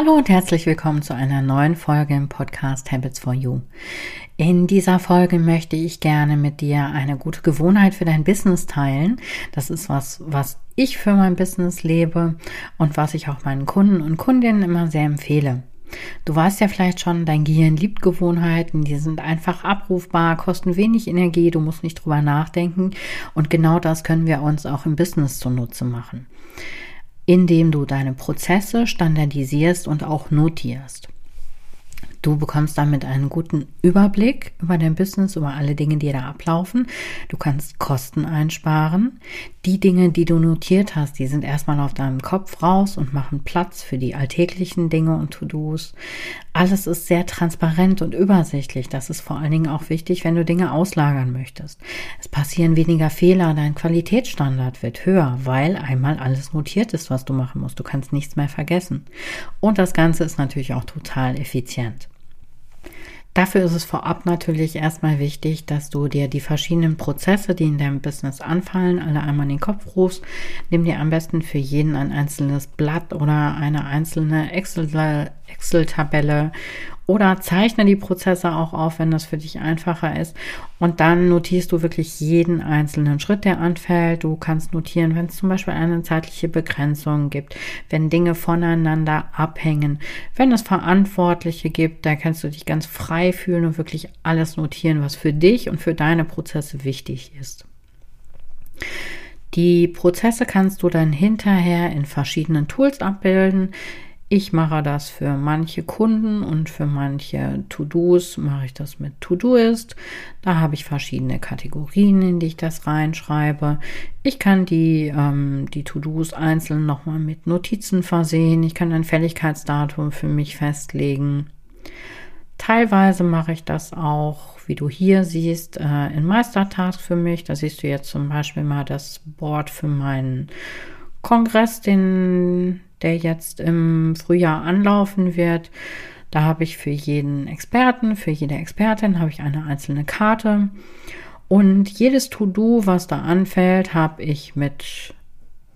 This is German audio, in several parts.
Hallo und herzlich willkommen zu einer neuen Folge im Podcast Habits for You. In dieser Folge möchte ich gerne mit dir eine gute Gewohnheit für dein Business teilen. Das ist was, was ich für mein Business lebe und was ich auch meinen Kunden und Kundinnen immer sehr empfehle. Du weißt ja vielleicht schon, dein Gehirn liebt Gewohnheiten, die sind einfach abrufbar, kosten wenig Energie, du musst nicht drüber nachdenken und genau das können wir uns auch im Business zunutze machen indem du deine Prozesse standardisierst und auch notierst. Du bekommst damit einen guten Überblick über dein Business, über alle Dinge, die da ablaufen. Du kannst Kosten einsparen. Die Dinge, die du notiert hast, die sind erstmal auf deinem Kopf raus und machen Platz für die alltäglichen Dinge und To-Dos. Alles ist sehr transparent und übersichtlich. Das ist vor allen Dingen auch wichtig, wenn du Dinge auslagern möchtest. Es passieren weniger Fehler, dein Qualitätsstandard wird höher, weil einmal alles notiert ist, was du machen musst. Du kannst nichts mehr vergessen. Und das Ganze ist natürlich auch total effizient. Dafür ist es vorab natürlich erstmal wichtig, dass du dir die verschiedenen Prozesse, die in deinem Business anfallen, alle einmal in den Kopf rufst. Nimm dir am besten für jeden ein einzelnes Blatt oder eine einzelne Excel-Tabelle Excel oder zeichne die Prozesse auch auf, wenn das für dich einfacher ist. Und dann notierst du wirklich jeden einzelnen Schritt, der anfällt. Du kannst notieren, wenn es zum Beispiel eine zeitliche Begrenzung gibt, wenn Dinge voneinander abhängen, wenn es Verantwortliche gibt, da kannst du dich ganz frei fühlen und wirklich alles notieren, was für dich und für deine Prozesse wichtig ist. Die Prozesse kannst du dann hinterher in verschiedenen Tools abbilden. Ich mache das für manche Kunden und für manche To-Dos mache ich das mit To-Doist. Da habe ich verschiedene Kategorien, in die ich das reinschreibe. Ich kann die, ähm, die To-Dos einzeln nochmal mit Notizen versehen. Ich kann ein Fälligkeitsdatum für mich festlegen. Teilweise mache ich das auch, wie du hier siehst, äh, in Meistertask für mich. Da siehst du jetzt zum Beispiel mal das Board für meinen Kongress, den der jetzt im Frühjahr anlaufen wird. Da habe ich für jeden Experten, für jede Expertin habe ich eine einzelne Karte. Und jedes To-Do, was da anfällt, habe ich mit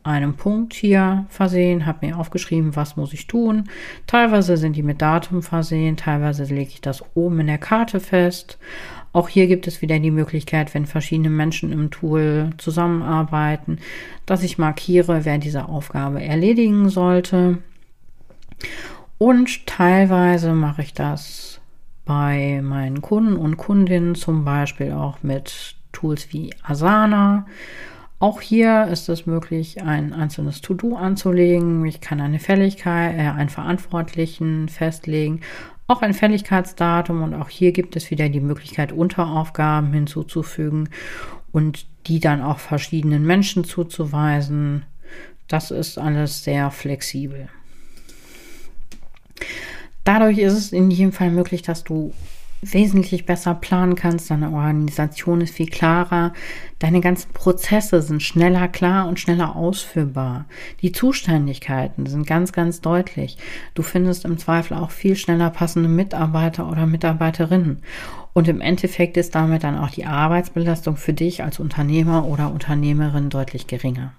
einem Punkt hier versehen, habe mir aufgeschrieben, was muss ich tun. Teilweise sind die mit Datum versehen, teilweise lege ich das oben in der Karte fest. Auch hier gibt es wieder die Möglichkeit, wenn verschiedene Menschen im Tool zusammenarbeiten, dass ich markiere, wer diese Aufgabe erledigen sollte. Und teilweise mache ich das bei meinen Kunden und Kundinnen zum Beispiel auch mit Tools wie Asana. Auch hier ist es möglich, ein einzelnes To-Do anzulegen. Ich kann eine Fälligkeit, äh, einen Verantwortlichen festlegen auch ein Fälligkeitsdatum und auch hier gibt es wieder die Möglichkeit, Unteraufgaben hinzuzufügen und die dann auch verschiedenen Menschen zuzuweisen. Das ist alles sehr flexibel. Dadurch ist es in jedem Fall möglich, dass du wesentlich besser planen kannst, deine Organisation ist viel klarer, deine ganzen Prozesse sind schneller klar und schneller ausführbar. Die Zuständigkeiten sind ganz, ganz deutlich. Du findest im Zweifel auch viel schneller passende Mitarbeiter oder Mitarbeiterinnen. Und im Endeffekt ist damit dann auch die Arbeitsbelastung für dich als Unternehmer oder Unternehmerin deutlich geringer.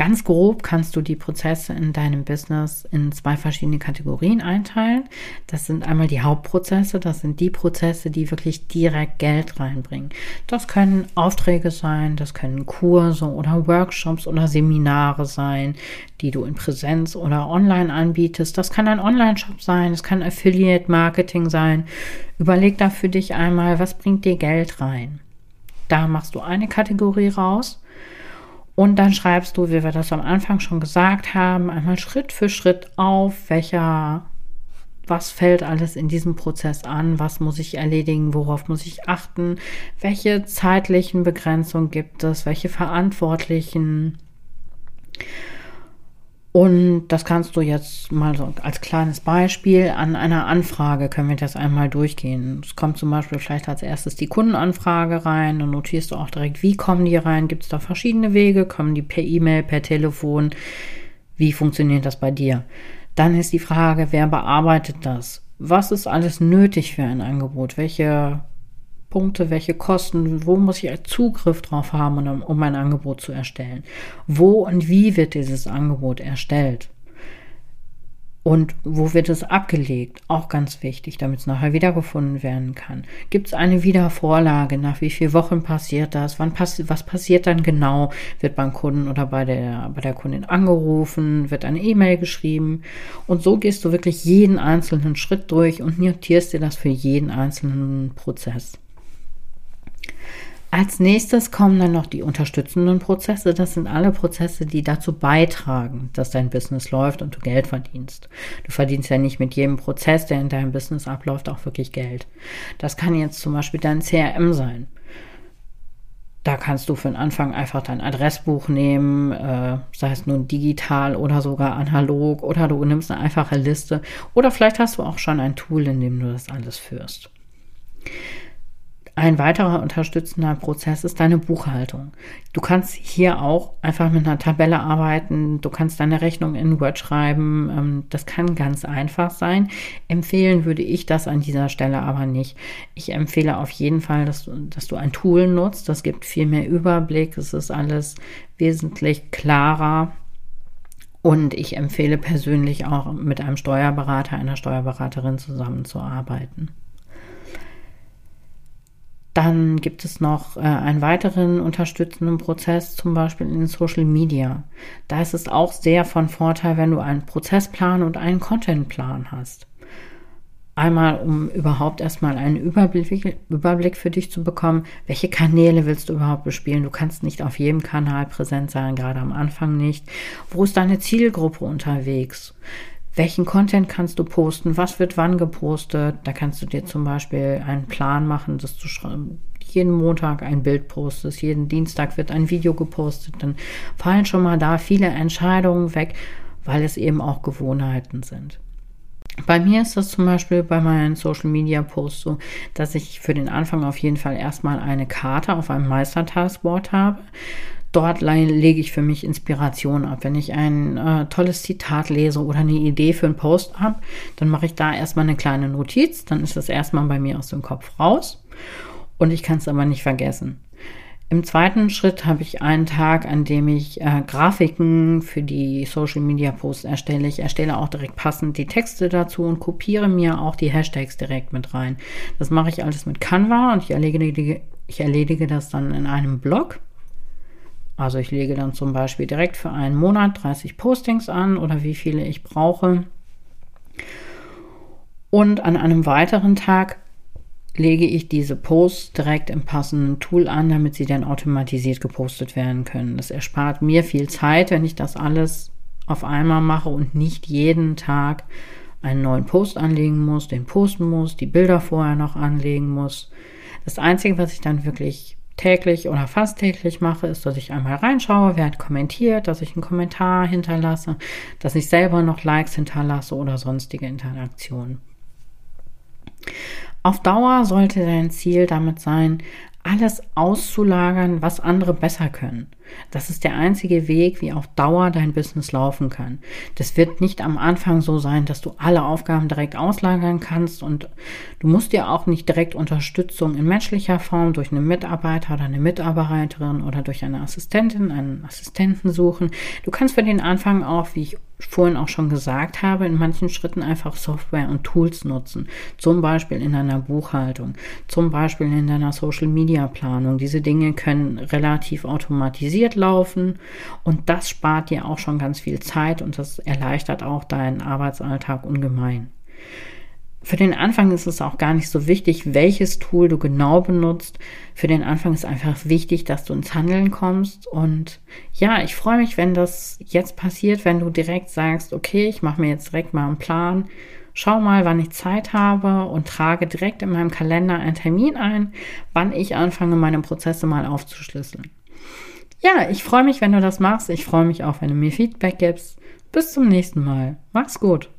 Ganz grob kannst du die Prozesse in deinem Business in zwei verschiedene Kategorien einteilen. Das sind einmal die Hauptprozesse, das sind die Prozesse, die wirklich direkt Geld reinbringen. Das können Aufträge sein, das können Kurse oder Workshops oder Seminare sein, die du in Präsenz oder online anbietest. Das kann ein Online-Shop sein, es kann Affiliate Marketing sein. Überleg da für dich einmal, was bringt dir Geld rein. Da machst du eine Kategorie raus und dann schreibst du, wie wir das am Anfang schon gesagt haben, einmal Schritt für Schritt auf, welcher, was fällt alles in diesem Prozess an, was muss ich erledigen, worauf muss ich achten, welche zeitlichen Begrenzungen gibt es, welche Verantwortlichen und das kannst du jetzt mal so als kleines Beispiel an einer Anfrage können wir das einmal durchgehen. Es kommt zum Beispiel vielleicht als erstes die Kundenanfrage rein. Dann notierst du auch direkt, wie kommen die rein? Gibt es da verschiedene Wege? Kommen die per E-Mail, per Telefon? Wie funktioniert das bei dir? Dann ist die Frage, wer bearbeitet das? Was ist alles nötig für ein Angebot? Welche Punkte, welche Kosten, wo muss ich Zugriff drauf haben, um, um ein Angebot zu erstellen? Wo und wie wird dieses Angebot erstellt? Und wo wird es abgelegt? Auch ganz wichtig, damit es nachher wiedergefunden werden kann. Gibt es eine Wiedervorlage? Nach wie vielen Wochen passiert das? Wann passi was passiert dann genau? Wird beim Kunden oder bei der, bei der Kundin angerufen? Wird eine E-Mail geschrieben? Und so gehst du wirklich jeden einzelnen Schritt durch und notierst dir das für jeden einzelnen Prozess. Als nächstes kommen dann noch die unterstützenden Prozesse. Das sind alle Prozesse, die dazu beitragen, dass dein Business läuft und du Geld verdienst. Du verdienst ja nicht mit jedem Prozess, der in deinem Business abläuft, auch wirklich Geld. Das kann jetzt zum Beispiel dein CRM sein. Da kannst du für den Anfang einfach dein Adressbuch nehmen, äh, sei es nun digital oder sogar analog, oder du nimmst eine einfache Liste, oder vielleicht hast du auch schon ein Tool, in dem du das alles führst. Ein weiterer unterstützender Prozess ist deine Buchhaltung. Du kannst hier auch einfach mit einer Tabelle arbeiten. Du kannst deine Rechnung in Word schreiben. Ähm, das kann ganz einfach sein. Empfehlen würde ich das an dieser Stelle aber nicht. Ich empfehle auf jeden Fall, dass du, dass du ein Tool nutzt. Das gibt viel mehr Überblick. Es ist alles wesentlich klarer. Und ich empfehle persönlich auch mit einem Steuerberater, einer Steuerberaterin zusammenzuarbeiten. Dann gibt es noch äh, einen weiteren unterstützenden Prozess, zum Beispiel in Social Media. Da ist es auch sehr von Vorteil, wenn du einen Prozessplan und einen Contentplan hast. Einmal, um überhaupt erstmal einen Überblick, Überblick für dich zu bekommen, welche Kanäle willst du überhaupt bespielen. Du kannst nicht auf jedem Kanal präsent sein, gerade am Anfang nicht. Wo ist deine Zielgruppe unterwegs? Welchen Content kannst du posten, was wird wann gepostet. Da kannst du dir zum Beispiel einen Plan machen, dass du jeden Montag ein Bild postest, jeden Dienstag wird ein Video gepostet. Dann fallen schon mal da viele Entscheidungen weg, weil es eben auch Gewohnheiten sind. Bei mir ist das zum Beispiel bei meinen Social Media Posts so, dass ich für den Anfang auf jeden Fall erstmal eine Karte auf einem Meistertaskboard habe dort lege ich für mich Inspiration ab. Wenn ich ein äh, tolles Zitat lese oder eine Idee für einen Post habe, dann mache ich da erstmal eine kleine Notiz. Dann ist das erstmal bei mir aus dem Kopf raus. Und ich kann es aber nicht vergessen. Im zweiten Schritt habe ich einen Tag, an dem ich äh, Grafiken für die Social Media Posts erstelle. Ich erstelle auch direkt passend die Texte dazu und kopiere mir auch die Hashtags direkt mit rein. Das mache ich alles mit Canva und ich erledige, ich erledige das dann in einem Blog. Also ich lege dann zum Beispiel direkt für einen Monat 30 Postings an oder wie viele ich brauche. Und an einem weiteren Tag lege ich diese Posts direkt im passenden Tool an, damit sie dann automatisiert gepostet werden können. Das erspart mir viel Zeit, wenn ich das alles auf einmal mache und nicht jeden Tag einen neuen Post anlegen muss, den posten muss, die Bilder vorher noch anlegen muss. Das Einzige, was ich dann wirklich täglich oder fast täglich mache, ist, dass ich einmal reinschaue, wer hat kommentiert, dass ich einen Kommentar hinterlasse, dass ich selber noch Likes hinterlasse oder sonstige Interaktionen. Auf Dauer sollte dein Ziel damit sein, alles auszulagern, was andere besser können. Das ist der einzige Weg, wie auf Dauer dein Business laufen kann. Das wird nicht am Anfang so sein, dass du alle Aufgaben direkt auslagern kannst und du musst dir auch nicht direkt Unterstützung in menschlicher Form durch einen Mitarbeiter oder eine Mitarbeiterin oder durch eine Assistentin, einen Assistenten suchen. Du kannst für den Anfang auch, wie ich vorhin auch schon gesagt habe, in manchen Schritten einfach Software und Tools nutzen. Zum Beispiel in deiner Buchhaltung, zum Beispiel in deiner Social Media Planung. Diese Dinge können relativ automatisiert laufen und das spart dir auch schon ganz viel Zeit und das erleichtert auch deinen Arbeitsalltag ungemein. Für den Anfang ist es auch gar nicht so wichtig, welches Tool du genau benutzt. Für den Anfang ist einfach wichtig, dass du ins Handeln kommst. Und ja, ich freue mich, wenn das jetzt passiert, wenn du direkt sagst, okay, ich mache mir jetzt direkt mal einen Plan. Schau mal, wann ich Zeit habe und trage direkt in meinem Kalender einen Termin ein, wann ich anfange, meine Prozesse mal aufzuschlüsseln. Ja, ich freue mich, wenn du das machst. Ich freue mich auch, wenn du mir Feedback gibst. Bis zum nächsten Mal. Mach's gut.